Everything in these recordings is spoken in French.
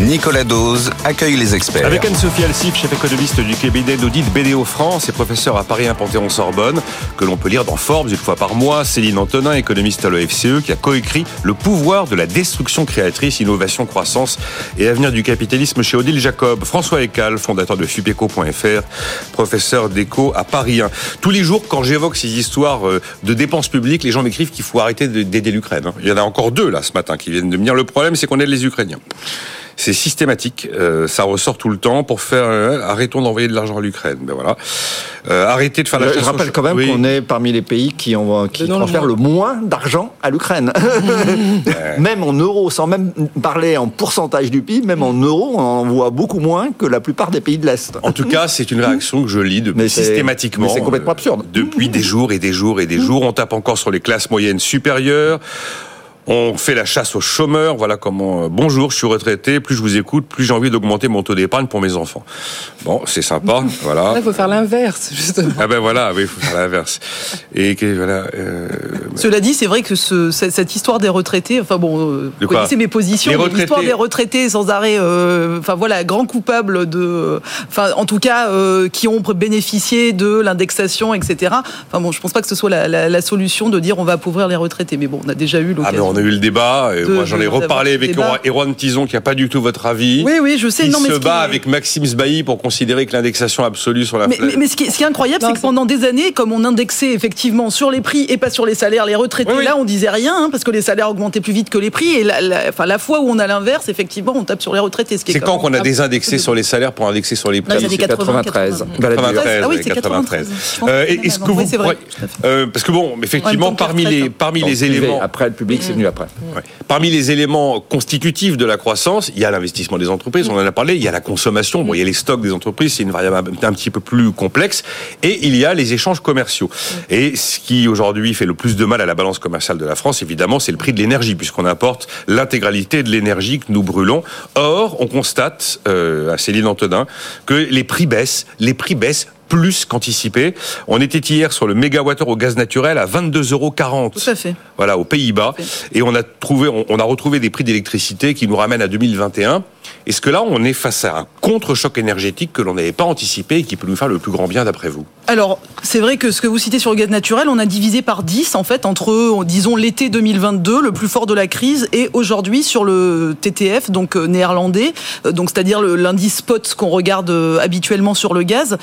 Nicolas Dose accueille les experts. Avec Anne-Sophie Alsif, chef économiste du cabinet d'audit BDO France et professeur à Paris 1 Panthéon-Sorbonne, que l'on peut lire dans Forbes une fois par mois, Céline Antonin, économiste à l'OFCE, qui a coécrit Le pouvoir de la destruction créatrice, innovation, croissance et avenir du capitalisme chez Odile Jacob. François Ecal, fondateur de Fupeco.fr, professeur d'éco à Paris 1. Tous les jours, quand j'évoque ces histoires euh, de dépenses publiques, les gens m'écrivent qu'il faut arrêter d'aider l'Ukraine. Il y en a encore deux là ce matin qui viennent de me dire le problème, c'est qu'on aide les Ukrainiens. C'est systématique, euh, ça ressort tout le temps pour faire euh, arrêtons d'envoyer de l'argent à l'Ukraine. Ben voilà. Euh, arrêtez de faire la Je, je rappelle quand même qu'on est parmi les pays qui, ont, qui transfèrent le moins d'argent à l'Ukraine. même en euros, sans même parler en pourcentage du PIB, même en euros, on envoie beaucoup moins que la plupart des pays de l'Est. En tout cas, c'est une réaction que je lis depuis Mais systématiquement. mais c'est complètement absurde. Depuis des jours et des jours et des jours, on tape encore sur les classes moyennes supérieures. On fait la chasse aux chômeurs, voilà comment. euh, bonjour, je suis retraité. Plus je vous écoute, plus j'ai envie d'augmenter mon taux d'épargne pour mes enfants. Bon, c'est sympa, voilà. Là, il faut faire l'inverse, justement. Ah ben voilà, oui, il faut faire l'inverse. Et voilà. euh, Cela dit, c'est vrai que ce- cette, cette histoire des retraités, enfin bon, euh, vous connaissez mes positions, l'histoire des retraités sans arrêt, euh, enfin voilà, grand coupable de, enfin en tout cas, euh, qui ont bénéficié de l'indexation, etc. Enfin bon, je pense pas que ce soit la, la- la solution de dire on va appauvrir les retraités, mais bon, on a déjà eu Ah l'occasion. mais on a eu le débat, et de- moi j'en ai reparlé avec. Erwan Tison qui a pas du tout votre avis. Oui, oui, je sais. Il non, mais se bat est- avec Maxime Sbailly pour considérer que l'indexation absolue sur la Mais, mais- mais ce, qui est, ce qui est incroyable, c'est que pendant des années, comme on indexait effectivement sur les prix et pas sur les salaires, les retraités, Oui, oui. là, on disait rien, hein, parce que les salaires augmentaient plus vite que les prix. Et la, la- enfin, la fois où on a l'inverse, effectivement, on tape sur les retraités. ce C'est quand qu'on a désindexé sur les salaires pour indexer sur les les prix c'est 80, 93. 80. Balladur. 93, Ah oui, ouais, c'est 93. 93. Je pense Euh, Est-ce que vous vrai, euh, parce que bon, effectivement, que parmi les parmi les privé. éléments, Après, le public, c'est venu après. ouais, parmi les éléments constitutifs de la croissance, il y a l'investissement des entreprises, on en a parlé, il y a la consommation, bon, il y a les stocks des entreprises, c'est une variable un, un petit peu plus complexe, et il y a les échanges commerciaux. Et ce qui aujourd'hui fait le plus de mal à la balance commerciale de la France, évidemment, c'est le prix de l'énergie, puisqu'on importe l'intégralité de l'énergie que nous brûlons. Or, on constate, euh, à Céline Antonin, que les prix baissent, les prix baissent plus qu'anticipé. On était hier sur le mégawattheure au gaz naturel à 22,40 euros. Tout à fait. Voilà, aux Pays-Bas. Et on a trouvé, on a retrouvé des prix d'électricité qui nous ramènent à 2021. Est-ce que là, on est face à un contre-choc énergétique que l'on n'avait pas anticipé et qui peut nous faire le plus grand bien d'après vous? Alors, c'est vrai que ce que vous citez sur le gaz naturel, on a divisé par 10 en fait entre, disons, l'été 2022, le plus fort de la crise, et aujourd'hui sur le TTF, donc euh, néerlandais, euh, donc c'est-à-dire l'indice spot qu'on regarde euh, habituellement sur le gaz.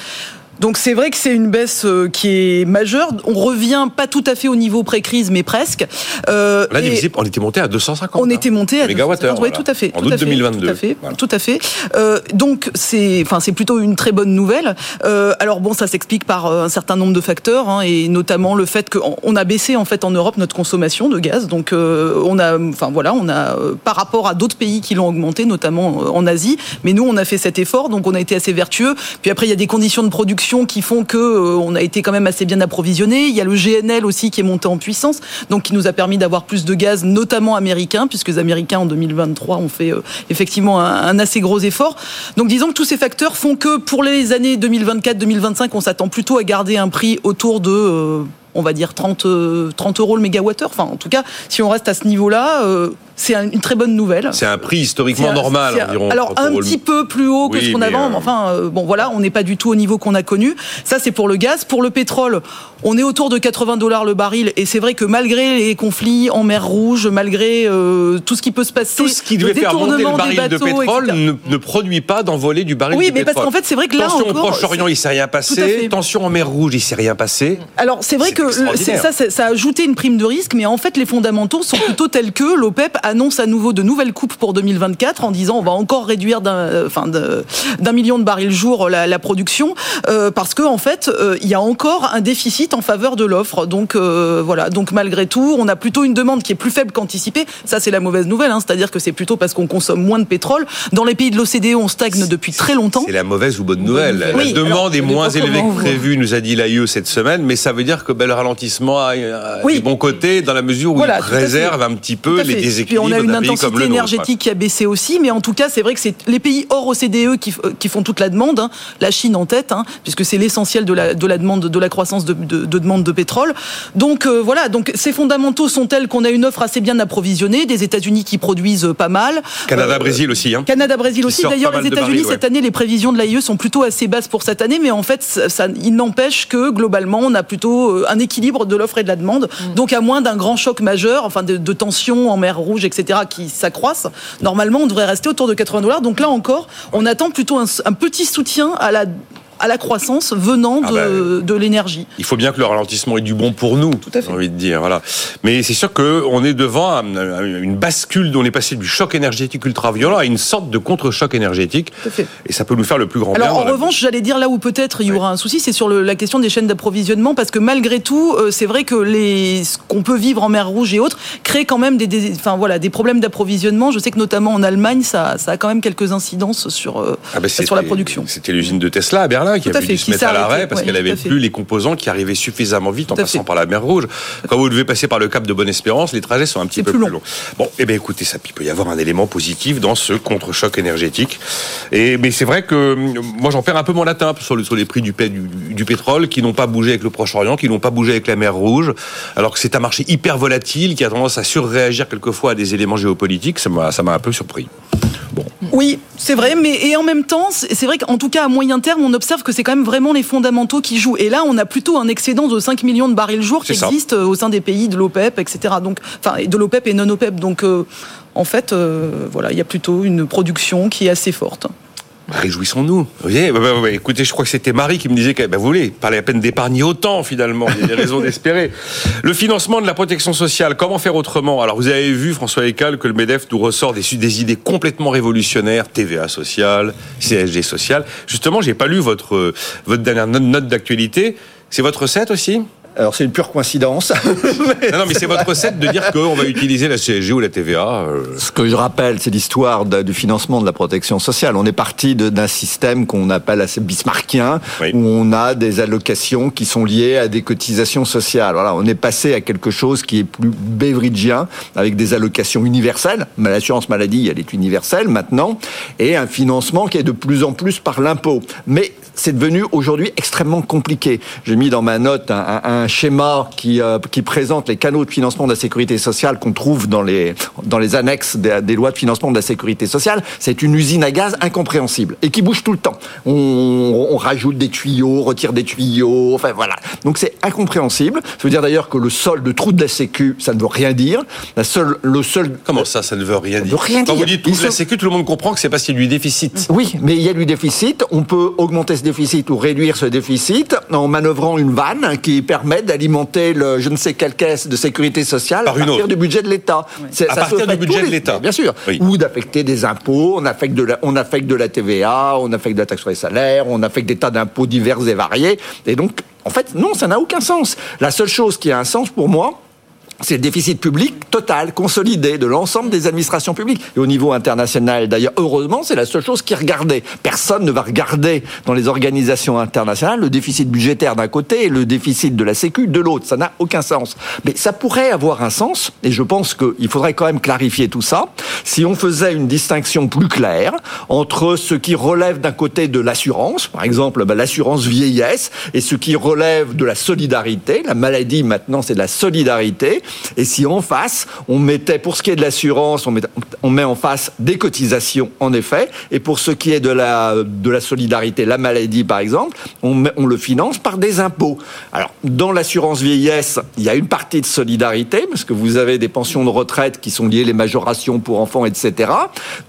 Donc c'est vrai que c'est une baisse euh, qui est majeure. On revient pas tout à fait au niveau pré-crise, mais presque. Euh, Là, on était monté à 250. on hein. était monté à mégawattheure, 250, oui, voilà. tout à fait. En tout août à fait, 2022. Tout à fait. Voilà. Tout à fait. Euh, donc c'est, enfin c'est plutôt une très bonne nouvelle. Euh, alors bon, ça s'explique par euh, un certain nombre de facteurs hein, et notamment le fait qu'on on a baissé en fait en Europe notre consommation de gaz. Donc euh, on a, enfin voilà, on a par rapport à d'autres pays qui l'ont augmenté, notamment en Asie. Mais nous, on a fait cet effort, donc on a été assez vertueux. Puis après, il y a des conditions de production qui font que euh, on a été quand même assez bien approvisionné. Il y a le GNL aussi qui est monté en puissance, donc qui nous a permis d'avoir plus de gaz, notamment américain, puisque les Américains en 2023 ont fait euh, effectivement un, assez gros effort. Donc disons que tous ces facteurs font que pour les années 2024-2025, on s'attend plutôt à garder un prix autour de euh, on va dire 30, euh, 30 euros le mégawattheure. Enfin, en tout cas, si on reste à ce niveau-là, c'est un- une très bonne nouvelle. C'est un prix historiquement un- normal, un- environ. Alors 30 un petit peu plus haut que Oui, ce qu'on mais, avait. avant, euh, mais Enfin, euh, bon voilà, on n'est pas du tout au niveau qu'on a connu. Ça, c'est pour le gaz. Pour le pétrole, on est autour de 80 dollars le baril. Et c'est vrai que malgré les conflits en mer Rouge, malgré euh, tout ce qui peut se passer, Tout ce qui le devait faire monter le baril des de bateaux, pétrole ne, ne produit pas d'envolée du baril Oui, de mais pétrole. parce qu'en fait, c'est vrai que là Tension encore, au Proche-Orient, il s'est rien passé. Tension en mer Rouge, il s'est rien passé. Alors c'est vrai que ça, ça a ajouté une prime de risque, mais en fait les fondamentaux sont plutôt tels que l'OPEP a annonce à nouveau de nouvelles coupes pour 2024 en disant on va encore réduire d'un enfin, d'un million de barils jour la, la production parce que en fait il y a encore un déficit en faveur de l'offre. Donc voilà, donc malgré tout, on a plutôt une demande qui est plus faible qu'anticipée. Ça c'est la mauvaise nouvelle, hein, c'est-à-dire que c'est plutôt parce qu'on consomme moins de pétrole. Dans les pays de l'OCDE, on stagne depuis très longtemps. C'est la mauvaise ou bonne nouvelle. La demande est moins élevée que prévu, nous a dit l'AIE cette semaine, mais ça veut dire que ben, le ralentissement a, oui. des bons côtés dans la mesure où il préserve un petit peu les déséquilibres. Puis on a une intensité énergétique qui a baissé aussi, mais en tout cas, c'est vrai que c'est les pays hors OCDE qui, qui font toute la demande, hein. la Chine en tête, hein, puisque c'est l'essentiel de la, de la demande, de la croissance de, de, de demande de pétrole. Donc euh, voilà, donc ces fondamentaux sont tels qu'on a une offre assez bien approvisionnée, des États-Unis qui produisent pas mal. Canada, Brésil aussi. Hein. Canada, Brésil aussi. D'ailleurs, les États-Unis cette année, les prévisions de l'AIE sont plutôt assez basses pour cette année, mais en fait, ça, il n'empêche que globalement, on a plutôt euh, un équilibre de l'offre et de la demande. Mm. Donc, à moins d'un grand choc majeur, enfin de, de tensions en mer Rouge, etc., qui s'accroissent, normalement, on devrait rester autour de 80 dollars. Donc là encore, on attend plutôt un, un petit soutien à la à la croissance venant ah de, bah, de l'énergie. Il faut bien que le ralentissement ait du bon pour nous, Tout à fait. j'ai envie de dire. Voilà. Mais c'est sûr qu'on est devant une bascule dont on est passé du choc énergétique ultra violent à une sorte de contre-choc énergétique. Tout à fait. Et ça peut nous faire le plus grand Alors, bien. En revanche, j'allais dire là où peut-être il y aura un souci, c'est sur le, la question des chaînes d'approvisionnement, parce que malgré tout, euh, c'est vrai que les, ce qu'on peut vivre en mer Rouge et autres crée quand même des, des, enfin, voilà, des problèmes d'approvisionnement. Je sais que notamment en Allemagne, ça, ça a quand même quelques incidences sur, euh, ah bah sur la production. C'était l'usine de Tesla à Berlin qui a dû se mettre à l'arrêt parce qu'elle avait plus les composants qui arrivaient suffisamment vite en passant par la mer Rouge. Quand vous devez passer par le Cap de Bonne-Espérance, les trajets sont un petit peu plus, longs. Bon, eh bien écoutez, ça peut y avoir un élément positif dans ce contre-choc énergétique. Et mais c'est vrai que moi j'en perds un peu mon latin sur, le, sur les prix du, du, du pétrole qui n'ont pas bougé avec le Proche-Orient, qui n'ont pas bougé avec la mer Rouge, alors que c'est un marché hyper volatile qui a tendance à surréagir quelquefois à des éléments géopolitiques. Ça m'a ça m'a un peu surpris. Bon. Oui, c'est vrai, mais et en même temps, c'est vrai qu'en tout cas à moyen terme, on observe que c'est quand même vraiment les fondamentaux qui jouent. Et là, on a plutôt un excédent de 5 millions de barils jour qui existe euh, au sein des pays de l'OPEP, etc. Donc, enfin, de l'OPEP et non OPEP. Donc, euh, en fait, euh, voilà, il y a plutôt une production qui est assez forte. Réjouissons-nous. Vous voyez, bah, bah, bah, écoutez, je crois que c'était Marie qui me disait que bah, vous voulez, pas la peine d'épargner autant finalement. Il y a des raisons d'espérer. Le financement de la protection sociale, comment faire autrement? Alors vous avez vu, François Ecal, que le MEDEF nous ressort des, des idées complètement révolutionnaires, TVA sociale, CSG sociale. Justement, j'ai pas lu votre, votre dernière note d'actualité. C'est votre recette aussi? Alors c'est une pure coïncidence. non, non, mais c'est votre recette de dire qu'on va utiliser la CSG ou la TVA. Euh. Ce que je rappelle, c'est l'histoire du financement de la protection sociale. On est parti d'un système qu'on appelle assez bismarckien, où on a des allocations qui sont liées à des cotisations sociales. Voilà, on est passé à quelque chose qui est plus beveridgien, avec des allocations universelles. L'assurance maladie, elle est universelle maintenant, et un financement qui est de plus en plus par l'impôt. Mais c'est devenu aujourd'hui extrêmement compliqué. J'ai mis dans ma note un, un, un schéma qui, euh, qui présente les canaux de financement de la sécurité sociale qu'on trouve dans les, dans les annexes des, des, lois de financement de la sécurité sociale. C'est une usine à gaz incompréhensible et qui bouge tout le temps. On, on rajoute des tuyaux, retire des tuyaux, enfin voilà. Donc c'est incompréhensible. Ça veut dire d'ailleurs que le solde de trou de la Sécu, ça ne veut rien dire. La seule, le seul. Comment ça, ça ne veut rien dire veut rien Quand dire. vous dites trou de la Sécu, tout le monde comprend que c'est parce qu'il y a du déficit. Oui, mais il y a du déficit. On peut augmenter ce déficit ou réduire ce déficit en manœuvrant une vanne qui permet d'alimenter le je ne sais quelle caisse de sécurité sociale Par à partir du budget de l'État. Oui. À partir du budget de l'État. Bien sûr. Oui. Ou d'affecter des impôts, on affecte de, la, on affecte de la TVA, on affecte de la taxe sur les salaires, on affecte des tas d'impôts divers et variés. Et donc, en fait, non, ça n'a aucun sens. La seule chose qui a un sens pour moi, c'est le déficit public total, consolidé de l'ensemble des administrations publiques. Et au niveau international, d'ailleurs, heureusement, c'est la seule chose qui est regardée. Personne ne va regarder dans les organisations internationales le déficit budgétaire d'un côté et le déficit de la Sécu de l'autre. Ça n'a aucun sens. Mais ça pourrait avoir un sens, et je pense qu'il faudrait quand même clarifier tout ça, si on faisait une distinction plus claire entre ce qui relève d'un côté de l'assurance, par exemple ben, l'assurance vieillesse, et ce qui relève de la solidarité. La maladie, maintenant, c'est de la solidarité. Et si en face, on mettait, pour ce qui est de l'assurance, on met, on met en face des cotisations, en effet, et pour ce qui est de la, de la solidarité, la maladie par exemple, on, met, on le finance par des impôts. Alors, dans l'assurance vieillesse, il y a une partie de solidarité, parce que vous avez des pensions de retraite qui sont liées les majorations pour enfants, etc.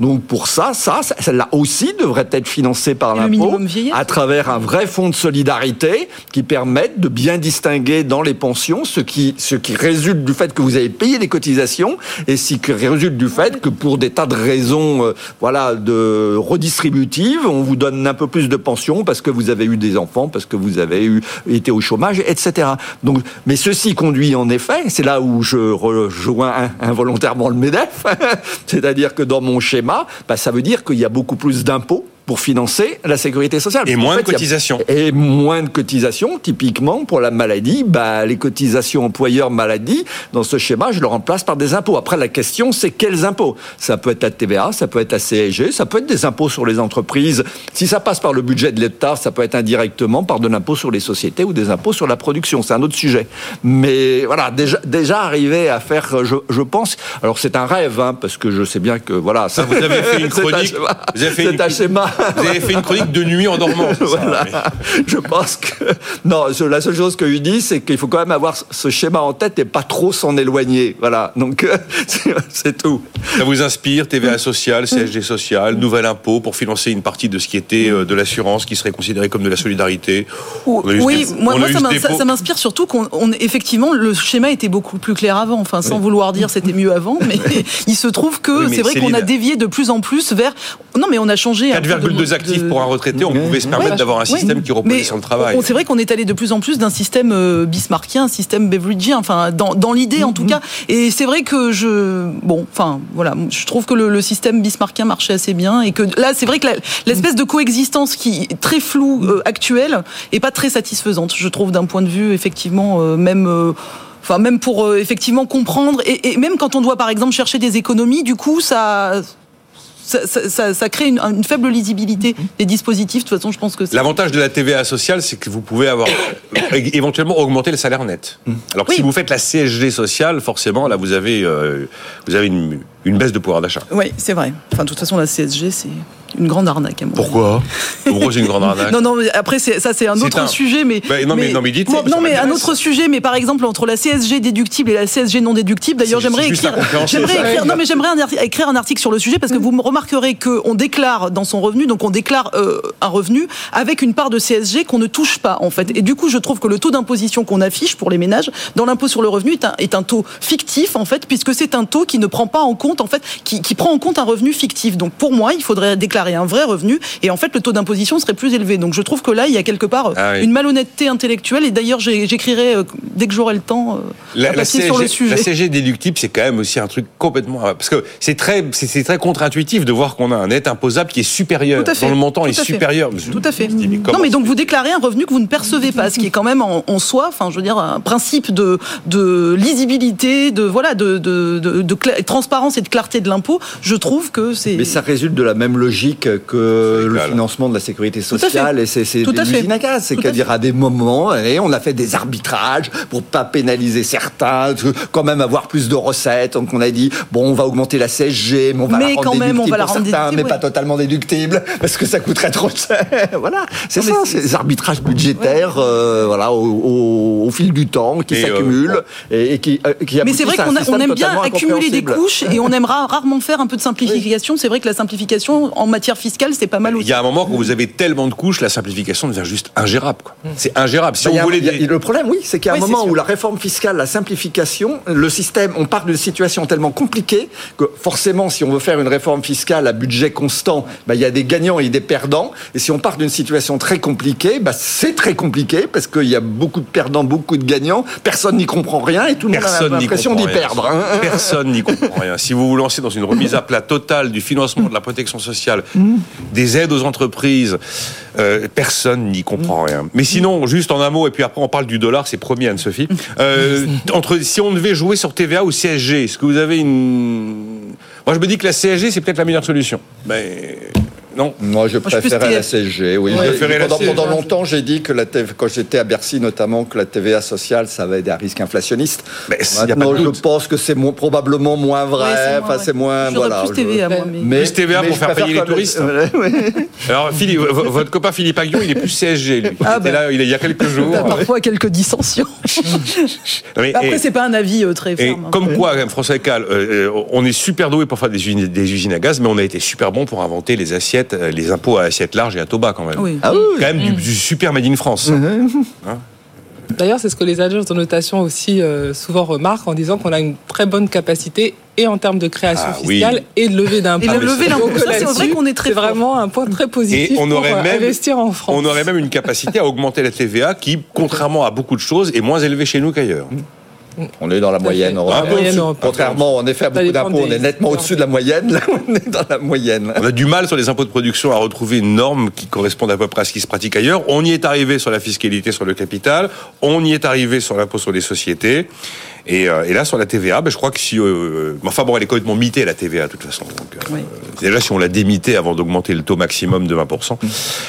Donc pour ça, ça, celle-là aussi devrait être financée par l'impôt, à travers un vrai fonds de solidarité qui permette de bien distinguer dans les pensions ce qui, ce qui résulte du du fait que vous avez payé les cotisations et ce qui résulte du fait que pour des tas de raisons, euh, voilà, de redistributives, on vous donne un peu plus de pension parce que vous avez eu des enfants, parce que vous avez eu été au chômage, etc. Donc, mais ceci conduit en effet, c'est là où je rejoins involontairement le Medef, c'est-à-dire que dans mon schéma, bah, ça veut dire qu'il y a beaucoup plus d'impôts pour financer la sécurité sociale. Et moins de cotisations. Et moins de cotisations, typiquement pour la maladie, bah, les cotisations employeurs maladie, dans ce schéma, je le remplace par des impôts. Après, la question, c'est quels impôts? Ça peut être la TVA, ça peut être la CSG, ça peut être des impôts sur les entreprises. Si ça passe par le budget de l'État, ça peut être indirectement par de l'impôt sur les sociétés ou des impôts sur la production. C'est un autre sujet. Mais voilà, déjà, déjà arriver à faire, je, je pense, alors c'est un rêve, hein, parce que je sais bien que voilà. Ça, vous avez fait une chronique. Vous avez fait une... un schéma vous avez fait une chronique de nuit en dormant. voilà. Je pense que non. La seule chose que je dis, c'est qu'il faut quand même avoir ce schéma en tête et pas trop s'en éloigner. Voilà. Donc c'est tout. Ça vous inspire TVA sociale, CSG social, nouvel impôt pour financer une partie de ce qui était euh, de l'assurance, qui serait considéré comme de la solidarité? Oui, moi, moi ça m'inspire surtout qu'on effectivement le schéma était beaucoup plus clair avant. Enfin, sans vouloir dire c'était mieux avant, mais il se trouve que c'est vrai qu'on a dévié de plus en plus vers. Non, mais on a changé. 4,2 actifs pour un retraité, on pouvait se permettre d'avoir un système qui reposait sur le travail. C'est vrai qu'on est allé de plus en plus d'un système euh, bismarckien, un système beveridgeien, enfin dans, dans l'idée en tout mm-hmm. cas. Et c'est vrai que je, bon, enfin voilà, je trouve que le, système bismarckien marchait assez bien et que là, c'est vrai que l'espèce de coexistence qui est très floue euh, actuelle est pas très satisfaisante, je trouve, d'un point de vue effectivement euh, même. Enfin, même pour effectivement comprendre, et, et, même quand on doit par exemple chercher des économies, du coup, ça, ça, crée une, faible lisibilité des dispositifs. De toute façon, je pense que l'avantage de la TVA sociale, c'est que vous pouvez avoir éventuellement augmenter le salaire net. Mmh. Alors que si vous faites la CSG sociale, forcément, là, vous avez euh, vous avez une, une baisse de pouvoir d'achat. Oui, c'est vrai. Enfin, de toute façon, la CSG, c'est une grande arnaque. À mon Pourquoi Pourquoi c'est une grande arnaque Non, non, mais après, ça, c'est un autre sujet. Mais, bah, non, mais, non, mais dites Non, mais un autre sujet, mais par exemple, entre la CSG déductible et la CSG non déductible, d'ailleurs, j'aimerais écrire, j'aimerais écrire, non, mais j'aimerais écrire un article sur le sujet parce que vous me remarquerez qu'on déclare dans son revenu, donc on déclare euh, un revenu avec une part de CSG qu'on ne touche pas, en fait. Et du coup, je trouve que le taux d'imposition qu'on affiche pour les ménages dans l'impôt sur le revenu est un, est un taux fictif, en fait, puisque c'est un taux qui ne prend pas en compte, en fait, qui, qui prend en compte un revenu fictif. Donc, pour moi, il faudrait déclarer un vrai revenu et en fait le taux d'imposition serait plus élevé. Donc je trouve que là il y a quelque part ah une malhonnêteté intellectuelle et d'ailleurs j'écrirai euh, dès que j'aurai le temps euh, la, sur le sujet. La CG déductible c'est quand même aussi un truc complètement parce que c'est très c'est très contre-intuitif de voir qu'on a un net imposable qui est supérieur dans le montant est supérieur. Tout à fait. non mais donc vous déclarez un revenu que vous ne percevez pas, ce qui est quand même en, soi, enfin je veux dire un principe de de lisibilité, de voilà de de, de, transparence et de clarté de l'impôt. Je trouve que c'est. Mais ça résulte de la même logique que le financement de la sécurité sociale et c'est des usines à gaz. C'est qu'à dire à des moments, et on a fait des arbitrages pour pas pénaliser certains, quand même avoir plus de recettes. Donc on a dit bon, on va augmenter la CSG, mais on va la rendre quand même, on va la rendre certains, mais pas totalement déductible parce que ça coûterait trop cher. voilà, c'est ça, ces arbitrages budgétaires, euh, voilà, au, fil du temps qui euh, s'accumulent et, qui, euh, qui Mais c'est vrai qu'on on aime bien accumuler des couches et on aimera rarement faire un peu de simplification. C'est vrai que la simplification en matière fiscale, c'est pas mal aussi. Il y a un moment où vous avez tellement de couches, la simplification devient juste ingérable. C'est ingérable. Si bah, on voulait le problème, oui, c'est qu'il y a un moment où la réforme fiscale, la simplification, le système, on part d'une situation tellement compliquée que forcément, si on veut faire une réforme fiscale à budget constant, bah, il y a des gagnants et des perdants. Et si on part d'une situation très compliquée, bah, c'est très compliqué parce qu'il y a beaucoup de perdants, beaucoup de gagnants. Personne n'y comprend rien et tout le monde a l'impression d'y perdre. Hein. Personne n'y comprend rien. Si vous vous lancez dans une remise à plat totale du financement de la protection sociale, mm. des aides aux entreprises, euh, personne n'y comprend rien. Mais sinon, juste en un mot, et puis après on parle du dollar, c'est promis Anne-Sophie. Euh, entre, si on devait jouer sur TVA ou CSG, est-ce que vous avez une... Moi je me dis que la CSG c'est peut-être la meilleure solution. Mais non. Moi, je préférais la CSG. Oui. pendant, longtemps, j'ai dit que la quand j'étais à Bercy notamment, que la TVA sociale, ça avait des risques inflationnistes. Mais Maintenant, je pense que c'est probablement moins vrai. enfin, c'est moins. voilà. Plus TVA, moi, mais... plus TVA pour faire payer les touristes. Alors, Philippe, votre copain Philippe Aguillon, il est plus CSG. Lui. Ah, il là, il y a quelques jours. parfois quelques dissensions. Après, c'est pas un avis euh, très ferme. Hein. Comme quoi, François Cal, euh, euh, on est super doué pour faire des usines à gaz, mais on a été super bon pour inventer les assiettes euh, les impôts à assiette large et à taux bas quand même. Oui. Ah oui. Quand même du, super Made in France. Mhm. Hein D'ailleurs, c'est ce que les agences de notation aussi euh, souvent remarquent en disant qu'on a une très bonne capacité et en termes de création Ah, fiscale et de levée d'impôts. Et de lever d'impôts. C'est vrai qu'on est très C'est vraiment un point très positif Et on pour aurait euh, même- investir en France. On aurait même une capacité à augmenter la TVA qui, contrairement à beaucoup de choses, est moins élevée chez nous qu'ailleurs. On est dans la moyenne européenne. Ah, moyenne européenne. Contrairement, en effet, à beaucoup d'impôts, on est nettement au-dessus de la moyenne. Là, on est dans la moyenne. On a du mal sur les impôts de production à retrouver une norme qui corresponde à peu près à ce qui se pratique ailleurs. On y est arrivé sur la fiscalité sur le capital, on y est arrivé sur l'impôt sur les sociétés. Et, euh, et là, sur la TVA, ben, je crois que si... euh, mais enfin bon, elle est complètement mitée, la TVA, de toute façon. Donc, euh, Oui. Déjà, si on la démitée avant d'augmenter le taux maximum de 20%.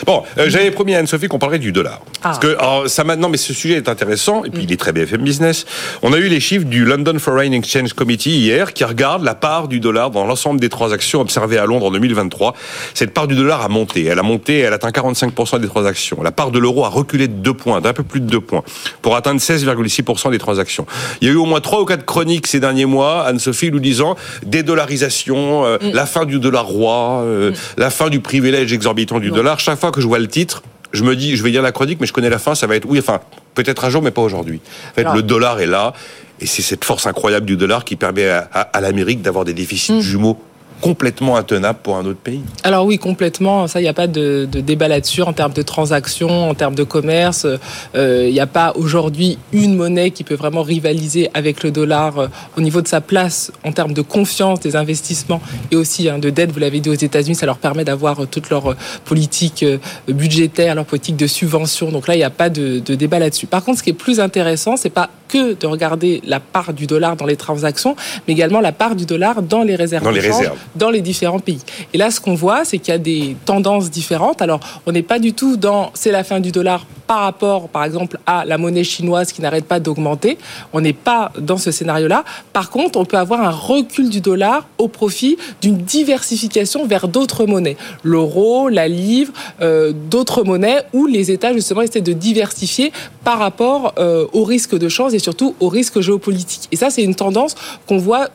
Bon, euh, j'avais promis à Anne-Sophie qu'on parlerait du dollar. Parce que alors, ça maintenant, mais ce sujet est intéressant, et puis il est très BFM Business. On a eu les chiffres du London Foreign Exchange Committee hier, qui regarde la part du dollar dans l'ensemble des transactions observées à Londres en 2023. Cette part du dollar a monté. Elle a monté, elle atteint 45% des transactions. La part de l'euro a reculé de 2 points, d'un peu plus de 2 points, pour atteindre 16,6% des transactions. Il y a eu au moins 3 ou 4 chroniques ces derniers mois, Anne-Sophie nous disant dédollarisation, euh, la fin du dollar roi, euh, la fin du privilège exorbitant du dollar. Chaque fois que je vois le titre, je me dis, je vais lire la chronique, mais je connais la fin, ça va être, oui, enfin, peut-être un jour, mais pas aujourd'hui. En fait, le dollar est là, et c'est cette force incroyable du dollar qui permet à, à- à l'Amérique d'avoir des déficits jumeaux complètement intenables pour un autre pays. Alors oui, complètement. Ça, il n'y a pas de, débat là-dessus en termes de transactions, en termes de commerce. Euh, Il n'y a pas aujourd'hui une monnaie qui peut vraiment rivaliser avec le dollar euh, au niveau de sa place en termes de confiance des investissements et aussi hein, de dette. Vous l'avez dit aux États-Unis, ça leur permet d'avoir euh, toute leur politique budgétaire, leur politique de subvention. Donc là, il n'y a pas de, de débat là-dessus. Par contre, ce qui est plus intéressant, c'est pas que de regarder la part du dollar dans les transactions, mais également la part du dollar dans les réserves. Dans les change réserves. dans les différents pays. Et là, ce qu'on voit, c'est qu'il y a des tendances différentes. Alors, on n'est pas du tout dans c'est la fin du dollar par rapport, par exemple, à la monnaie chinoise qui n'arrête pas d'augmenter. On n'est pas dans ce scénario-là. Par contre, on peut avoir un recul du dollar au profit d'une diversification vers d'autres monnaies. L'euro, la livre, euh, d'autres monnaies où les États, justement, essaient de diversifier par rapport euh, au risque de change et surtout au risque géopolitique. Et ça, c'est une tendance qu'on voit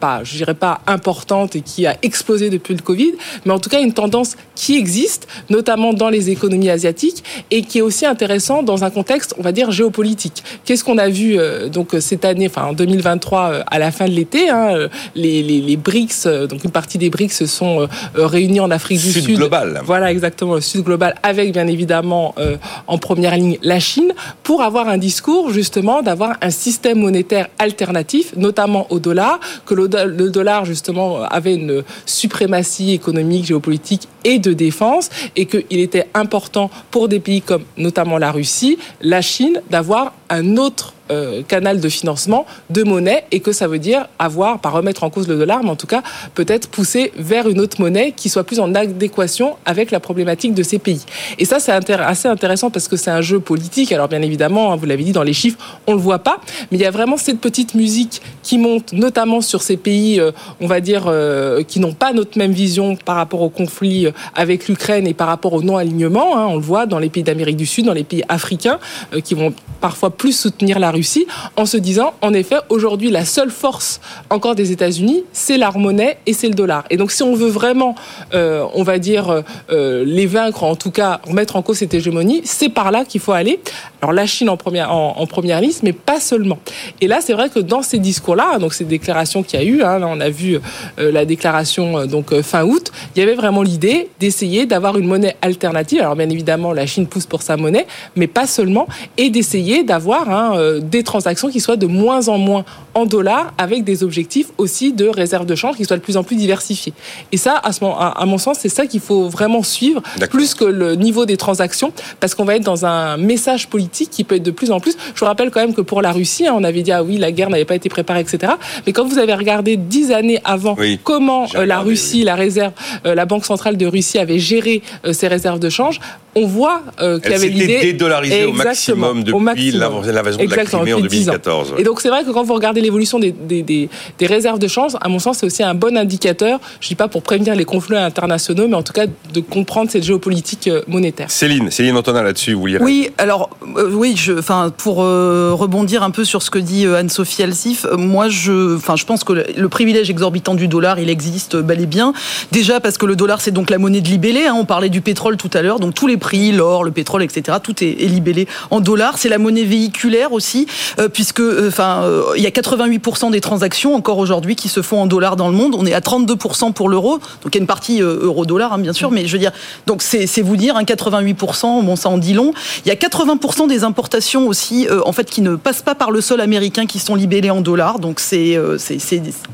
pas, je dirais pas importante et qui a explosé depuis le Covid, mais en tout cas une tendance qui existe, notamment dans les économies asiatiques, et qui est aussi intéressant dans un contexte, on va dire, géopolitique. Qu'est-ce qu'on a vu euh, donc cette année, enfin en 2023, euh, à la fin de l'été, hein, euh, les, les, les BRICS, euh, donc une partie des BRICS se sont euh, euh, réunis en Afrique du Sud Sud. global. Voilà exactement le Sud global, avec bien évidemment euh, en première ligne la Chine, pour avoir un discours justement d'avoir un système monétaire alternatif, notamment au dollar, que le, do- le dollar justement avait une suprématie économique, géopolitique et de défense, et qu'il était important pour des pays comme notamment la Russie, la Chine, d'avoir un autre euh, canal de financement de monnaie et que ça veut dire avoir, pas remettre en cause le dollar, mais en tout cas peut-être pousser vers une autre monnaie qui soit plus en adéquation avec la problématique de ces pays. Et ça, c'est assez intéressant parce que c'est un jeu politique. Alors bien évidemment, hein, vous l'avez dit dans les chiffres, on le voit pas, mais il y a vraiment cette petite musique qui monte, notamment sur ces pays, euh, on va dire, euh, qui n'ont pas notre même vision par rapport au conflit avec l'Ukraine et par rapport au non-alignement. hein. on le voit dans les pays d'Amérique du Sud, dans les pays africains, qui vont parfois plus soutenir la Russie, en se disant, en effet, aujourd'hui, la seule force encore des États-Unis, c'est leur monnaie et c'est le dollar. Et donc, si on veut vraiment, euh, on va dire, euh, euh, les vaincre, en tout cas, remettre en cause cette hégémonie, c'est par là qu'il faut aller. Alors, la Chine en première, en, première liste, mais pas seulement. Et là, c'est vrai que dans ces discours-là, donc ces déclarations qu'il y a eu, hein, là, on a vu la déclaration donc fin août, il y avait vraiment l'idée d'essayer d'avoir une monnaie alternative. Alors, bien évidemment, la Chine pousse pour sa monnaie, mais pas seulement, et d'essayer d'avoir hein, des transactions qui soient de moins en moins en dollars, avec des objectifs aussi de réserve de change qui soient de plus en plus diversifiés. Et ça, à, ce moment, à, à mon sens, c'est ça qu'il faut vraiment suivre, plus que le niveau des transactions, parce qu'on va être dans un message politique qui peut être de plus en plus. Je vous rappelle quand même que pour la Russie, hein, on avait dit ah oui, la guerre n'avait pas été préparée, etc. Mais quand vous avez regardé dix années avant Oui. comment euh, la regardé, Russie, la réserve, euh, la banque centrale de Russie avait géré euh, ses réserves de change, on voit qu'il y avait l'idée dédollarisée au maximum depuis l'invasion de la Exactement, Crimée en depuis 10 ans. 2014. Et donc c'est vrai que quand vous regardez l'évolution des, des, des, des réserves de change, à mon sens, c'est aussi un bon indicateur, je dis pas pour prévenir les conflits internationaux, mais en tout cas de comprendre cette géopolitique euh, monétaire. Céline, Céline Antonin là-dessus, vous lirez. Oui, alors euh, oui, je, pour euh, rebondir un peu sur ce que dit euh, Anne-Sophie Alsif, euh, moi je, enfin je pense que le, le privilège exorbitant du dollar, il existe euh, bel et bien. Déjà parce que le dollar c'est donc la monnaie de libellé. Hein, on parlait du pétrole tout à l'heure, donc tous les prix, l'or, le pétrole, etc. Tout est, est libellé en dollars. C'est la monnaie véhiculaire aussi, puisque enfin il y a 88% des transactions encore aujourd'hui qui se font en dollars dans le monde. On est à 32% pour l'euro, donc il y a une partie euro-dollar hein, bien sûr, mais je veux dire, donc c'est vous dire, hein, 88%, bon ça en dit long. Il y a 80% des importations aussi, en fait, qui ne passent pas par le sol américain, qui sont libellées en dollars. Donc c'est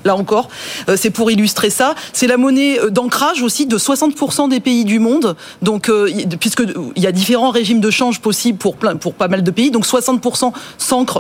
là encore, c'est pour illustrer ça. C'est la monnaie d'ancrage aussi de 60% des pays du monde. Donc, euh, puisque il y a différents régimes de change possibles pour plein, pour pas mal de pays. Donc 60%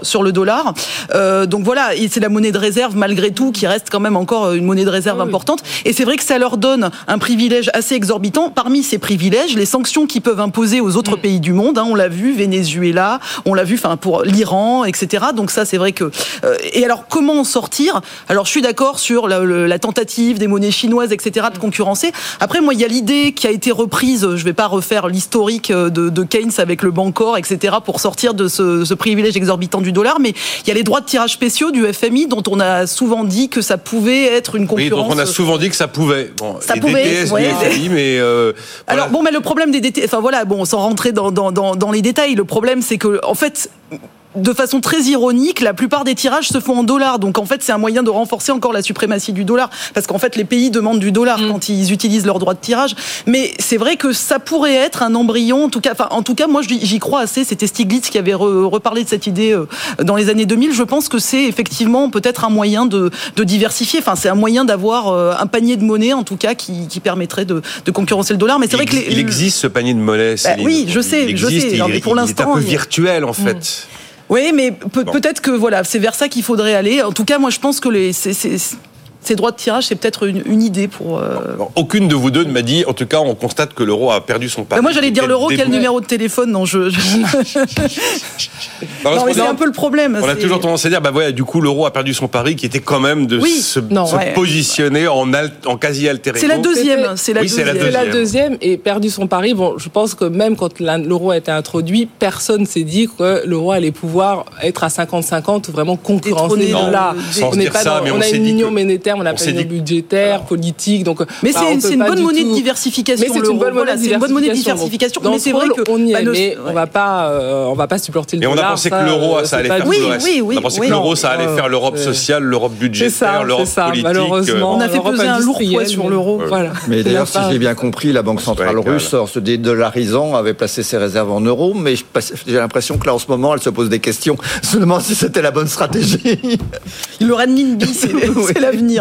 sur le dollar. Euh, donc voilà, et c'est la monnaie de réserve malgré tout qui reste quand même encore une monnaie de réserve importante. Et c'est vrai que ça leur donne un privilège assez exorbitant. Parmi ces privilèges, les sanctions qu'ils peuvent imposer aux autres mm. pays du monde. Hein, on l'a vu, Venezuela, on l'a vu, enfin pour l'Iran, etc. Donc ça, c'est vrai que. Euh, et alors, comment en sortir? Alors, je suis d'accord sur la, la, tentative des monnaies chinoises, etc. de concurrencer. Après, moi, il y a l'idée qui a été reprise, je ne vais pas refaire l'historique de, de, Keynes avec le Bancor, etc., pour sortir de ce, ce, privilège exorbitant du dollar, mais il y a les droits de tirage spéciaux du FMI dont on a souvent dit que ça pouvait être une concurrence. Oui, donc on a souvent dit que ça pouvait. Bon, ça pouvait. DTS, ouais. FMI, mais euh, Alors bon, mais le problème des DTS, enfin voilà, bon, sans rentrer dans, dans, dans, dans les détails, le problème c'est que en fait de façon très ironique, la plupart des tirages se font en dollars. Donc en fait, c'est un moyen de renforcer encore la suprématie du dollar. Parce qu'en fait, les pays demandent du dollar mm. quand ils utilisent leurs droits de tirage. Mais c'est vrai que ça pourrait être un embryon. En tout cas, enfin, en tout cas moi, j'y crois assez. C'était Stiglitz qui avait reparlé de cette idée euh, dans les années 2000. Je pense que c'est effectivement peut-être un moyen de, diversifier. Enfin, c'est un moyen d'avoir euh, un panier de monnaie, en tout cas, qui, permettrait de, concurrencer le dollar. Mais c'est vrai que il existe ce panier de monnaie. Bah, oui, je sais, je sais. mais pour l'instant, il est un peu virtuel en fait. Oui, mais peut-être que voilà, c'est vers ça qu'il faudrait aller. En tout cas, moi, je pense que les, ces droits de tirage, c'est peut-être une, idée pour. Euh, aucune de vous deux ne m'a dit. En tout cas, on constate que l'euro a perdu son pari. moi, j'allais dire l'euro. Quel numéro de téléphone? Non, je. non, mais c'est un peu le problème. On a toujours tendance à dire, bah voilà, du coup, l'euro a perdu son pari, qui était quand même de se, positionner en, en quasi alter C'est la deuxième. C'est la, deuxième. la deuxième et perdu son pari. Bon, je pense que même quand l'euro a été introduit, personne s'est dit que l'euro allait pouvoir être à 50-50 ou vraiment concurrencer là. On n'est pas dans, on a une union monétaire on a pas budgétaire, politique. Donc, mais bah, c'est une bonne monnaie de diversification. Mais c'est une bonne monnaie de diversification. mais c'est vrai que on y est, mais on va pas, euh, on va pas supporter le dollar. Mais on a pensé que l'euro, ça allait faire oui, oui, oui, On a pensé que l'euro, ça allait faire l'Europe sociale, l'Europe budgétaire, l'Europe politique. Malheureusement, on a fait peser un lourd poids sur l'euro. Mais d'ailleurs, si j'ai bien compris, la Banque centrale russe, en se dédollarisant, avait placé ses réserves en euros. Mais j'ai l'impression que là, en ce moment, elle se pose des questions seulement si c'était la bonne stratégie. Le renminbi, c'est l'avenir.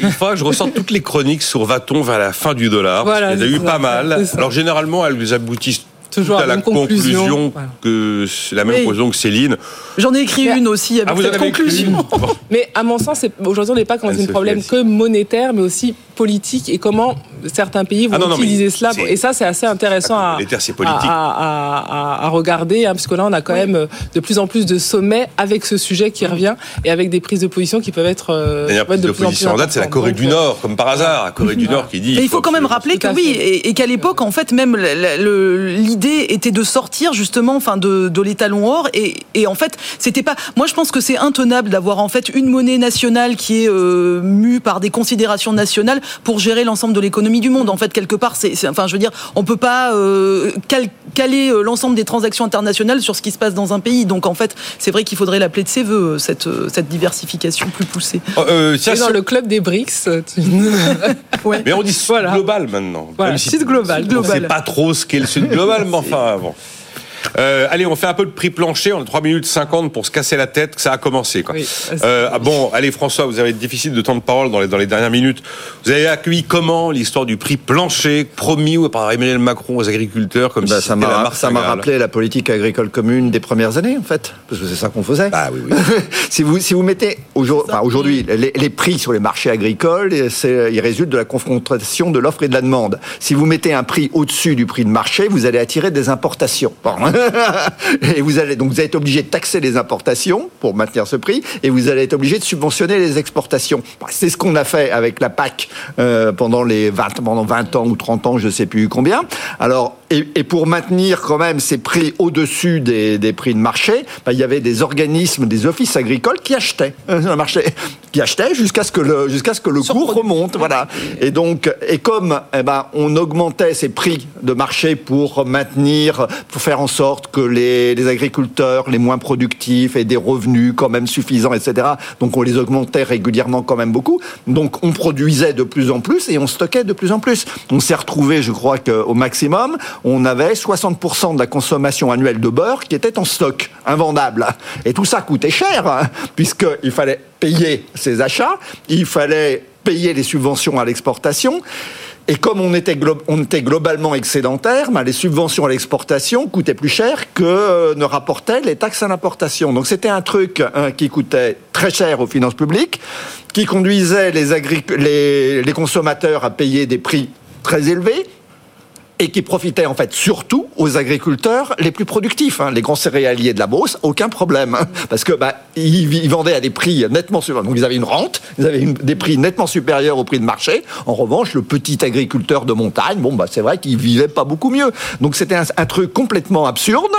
Il faudra que je ressorte toutes les chroniques sur va-t-on vers la fin du dollar. Voilà, il y en a eu pas mal. Alors généralement, elles aboutissent toujours à la, conclusion, que c'est la même conclusion que Céline. J'en ai écrit une aussi avec ah, cette conclusion. Mais à mon sens, aujourd'hui, on n'est pas quand un problème que monétaire, mais aussi politique et comment certains pays vont ah utiliser cela. Et ça, c'est assez intéressant à, à, à, regarder, hein, puisque là, on a quand même euh, de plus en plus de sommets avec ce sujet qui revient et avec des prises de position qui peuvent être. Euh, D'ailleurs, prise de, position en date, c'est la Corée du Nord, comme par hasard. La Corée du Nord qui dit. Mais il faut, quand même rappeler que oui, et, qu'à l'époque, en fait, même l'idée était de sortir justement, enfin, de, de l'étalon or. Et, et, en fait, c'était pas. Moi, je pense que c'est intenable d'avoir en fait une monnaie nationale qui est euh, mue par des considérations nationales pour gérer l'ensemble de l'économie du monde. En fait, quelque part, c'est, enfin, je veux dire, on peut pas euh, caler euh, l'ensemble des transactions internationales sur ce qui se passe dans un pays. Donc, en fait, c'est vrai qu'il faudrait l'appeler de ses voeux euh, cette cette diversification plus poussée. Oh, dans le club des BRICS. Mais on dit Sud global maintenant. Voilà, Sud global. On ne sait pas trop ce qu'est le Sud global, mais enfin, bon. Euh, allez, on fait un peu de prix plancher. On a 3 minutes 50 pour se casser la tête. Ça a commencé. Quoi. Euh, ah bon, allez François, vous avez déficit de temps de parole dans les, dans les dernières minutes. Vous avez accueilli comment l'histoire du prix plancher promis par Emmanuel Macron aux agriculteurs comme bah, ça m'a ça m'a rappelé la politique agricole commune des premières années en fait, parce que c'est ça qu'on faisait. Ah oui, oui. si vous si vous mettez aujourd'hui les, les, prix sur les marchés agricoles, ils résultent de la confrontation de l'offre et de la demande. Si vous mettez un prix au-dessus du prix de marché, vous allez attirer des importations. et vous allez donc vous allez être obligé de taxer les importations pour maintenir ce prix, et vous allez être obligé de subventionner les exportations. Bah, c'est ce qu'on a fait avec la PAC euh, pendant les 20, pendant 20 ans ou 30 ans, je sais plus combien. Alors et, pour maintenir quand même ces prix au-dessus des, des, prix de marché, bah, il y avait des organismes, des offices agricoles qui achetaient euh, le marché, qui achetaient jusqu'à ce que le jusqu'à ce que le cours remonte, voilà. Et donc, et comme eh ben, on augmentait ces prix de marché pour maintenir, pour faire en sorte que les, les agriculteurs les moins productifs aient des revenus quand même suffisants, etc. Donc on les augmentait régulièrement quand même beaucoup. Donc on produisait de plus en plus et on stockait de plus en plus. On s'est retrouvé, je crois qu'au maximum, on avait 60% de la consommation annuelle de beurre qui était en stock, invendable. Et tout ça coûtait cher, hein, puisqu'il fallait payer ses achats, il fallait payer les subventions à l'exportation. Et comme on était, globalement excédentaire, ben les subventions à l'exportation coûtaient plus cher que euh, ne rapportaient les taxes à l'importation. Donc c'était un truc hein, qui coûtait très cher aux finances publiques, qui conduisait les consommateurs à payer des prix très élevés et qui profitait en fait surtout aux agriculteurs les plus productifs, hein, les grands céréaliers de la Beauce, aucun problème, hein, parce que bah, ils, vendaient à des prix nettement supérieurs, donc ils avaient une rente, ils avaient des prix nettement supérieurs au prix de marché. En revanche, le petit agriculteur de montagne, bon bah c'est vrai qu'il vivait pas beaucoup mieux. Donc c'était un, truc complètement absurde,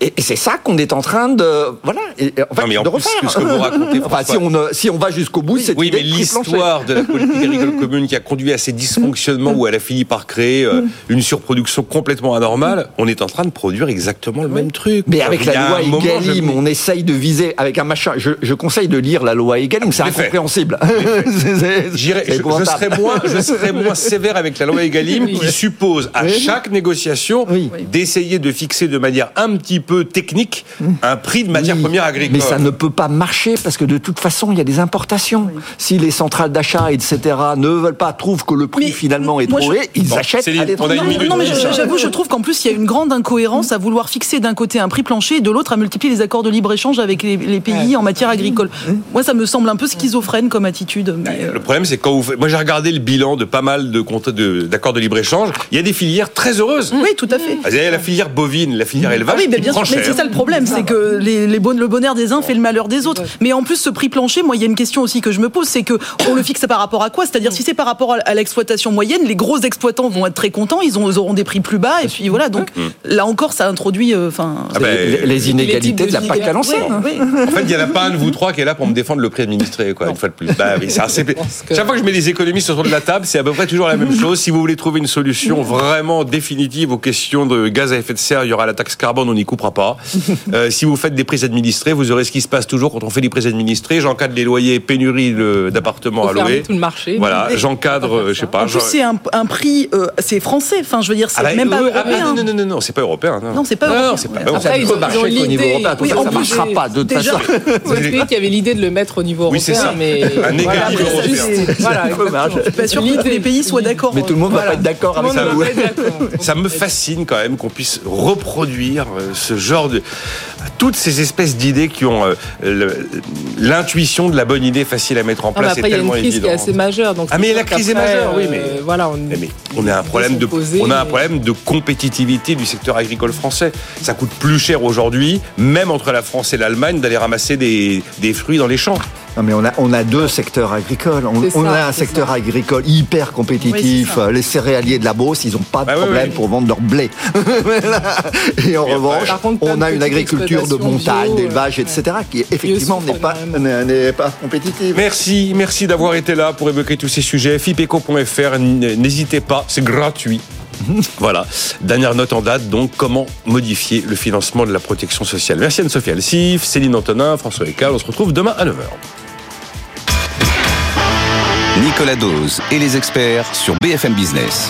et, c'est ça qu'on est en train de voilà, et, en de refaire. Ce que vous racontez, enfin, si on si on va jusqu'au bout, c'est oui, mais l'histoire de la politique agricole commune qui a conduit à ces dysfonctionnements où elle a fini par créer euh, une surproduction complètement anormale, on est en train de produire exactement le même truc. Mais avec la loi Egalim, on essaye de viser avec un machin. Je, conseille de lire la loi Egalim, c'est incompréhensible. je, serais moins, je serais moins sévère avec la loi Egalim qui suppose à chaque négociation d'essayer de fixer de manière un petit peu technique un prix de matière première agricole. Mais ça ne peut pas marcher parce que de toute façon, il y a des importations. Si les centrales d'achat, etc., ne veulent pas, trouvent que le prix finalement est trop élevé, ils achètent à l'étranger non, mais j'avoue, je trouve qu'en plus, il y a une grande incohérence à vouloir fixer d'un côté un prix plancher et de l'autre à multiplier les accords de libre-échange avec les, pays en matière agricole. Moi, ça me semble un peu schizophrène comme attitude. Euh, le problème, c'est quand vous Moi, j'ai regardé le bilan de pas mal d'accords de, de, de libre-échange. Il y a des filières très heureuses. Oui, tout à fait. Il y a la filière bovine, la filière élevage. Ah oui, mais bien sûr. Mais c'est ça le problème, c'est que les, les le bonheur des uns fait le malheur des autres. Mais en plus, ce prix plancher, moi, il y a une question aussi que je me pose, c'est que on le fixe par rapport à quoi? C'est-à-dire, si c'est par rapport à l'exploitation moyenne, les gros exploitants vont être très contents, ils, ont, ils auront des prix plus bas. Et puis voilà, donc mm. là encore, ça introduit euh, enfin ah ben, les, inégalités de la PAC à l'ancienne. En fait, il n'y en a pas un de vous trois qui est là pour me défendre le prix administré, quoi, une fois de plus. Bah, Chaque fois que je mets des économistes autour de la table, c'est à peu près toujours la même chose. Si vous voulez trouver une solution vraiment définitive aux questions de gaz à effet de serre, il y aura la taxe carbone, on n'y coupera pas. Euh, si vous faites des prix administrés, vous aurez ce qui se passe toujours quand on fait des prix administrés. J'encadre les loyers, pénurie d'appartements à louer. tout le marché. Voilà, j'encadre, je sais pas. En plus, c'est un, prix, euh, c'est français. Enfin, je veux dire, c'est ah, même pas européen. non, non, non, non, c'est pas européen. Non, c'est pas européen. c'est pas européen. Ça peut marcher qu'au niveau européen. Oui, ça ne marchera pas de toute façon. Vous avez qu'il y avait l'idée de le mettre au niveau européen. Oui, c'est ça. Mais un négatif européen. Voilà, je suis pas sûr que les pays soient d'accord. Mais tout le monde va pas être d'accord avec ça. Ça me fascine quand même qu'on puisse reproduire euh, ce genre de toutes ces espèces d'idées qui ont euh, l'intuition de la bonne idée facile à mettre en place. c'est tellement il y a une crise qui est assez majeure. Ah mais la crise est majeure, oui, mais euh, voilà, on, a un problème de on a un problème de compétitivité du secteur agricole français. Ça coûte plus cher aujourd'hui, même entre la France et l'Allemagne, d'aller ramasser des, des fruits dans les champs. Non, mais on a, on a deux secteurs agricoles. On, a un secteur agricole hyper compétitif. les céréaliers de la Beauce, ils n'ont pas de bah problème pour vendre leur blé. et en revanche, on a une agriculture de montagne, d'élevage, etc., qui effectivement n'est pas, n'est pas compétitive. Merci, merci d'avoir été là pour évoquer tous ces sujets. fipeco.fr, n'hésitez pas, c'est gratuit. voilà. Dernière note en date, donc, comment modifier le financement de la protection sociale? Merci Anne-Sophie Alsif, Céline Antonin, François Ecal. On se retrouve demain à 9h. Nicolas Dose et les experts sur BFM Business.